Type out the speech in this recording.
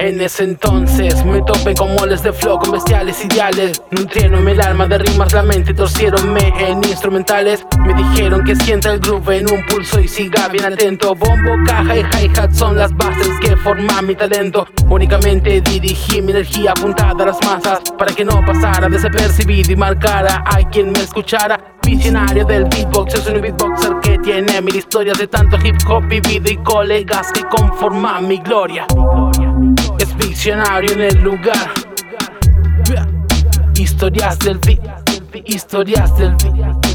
En ese entonces me topé con moles de flow con bestiales ideales. Nutrieron el alma de rimas, la mente torcieronme en instrumentales. Me dijeron que sienta el groove en un pulso y siga bien atento. Bombo, caja y hi-hat son las bases que forman mi talento. Únicamente dirigí mi energía apuntada a las masas Para que no pasara desapercibido y marcara a quien me escuchara. Visionario del beatbox, yo soy un beatboxer tiene mil historias de tanto hip hop vivido y colegas que conforman mi gloria es diccionario en el lugar. Historias del beat, historias del beat.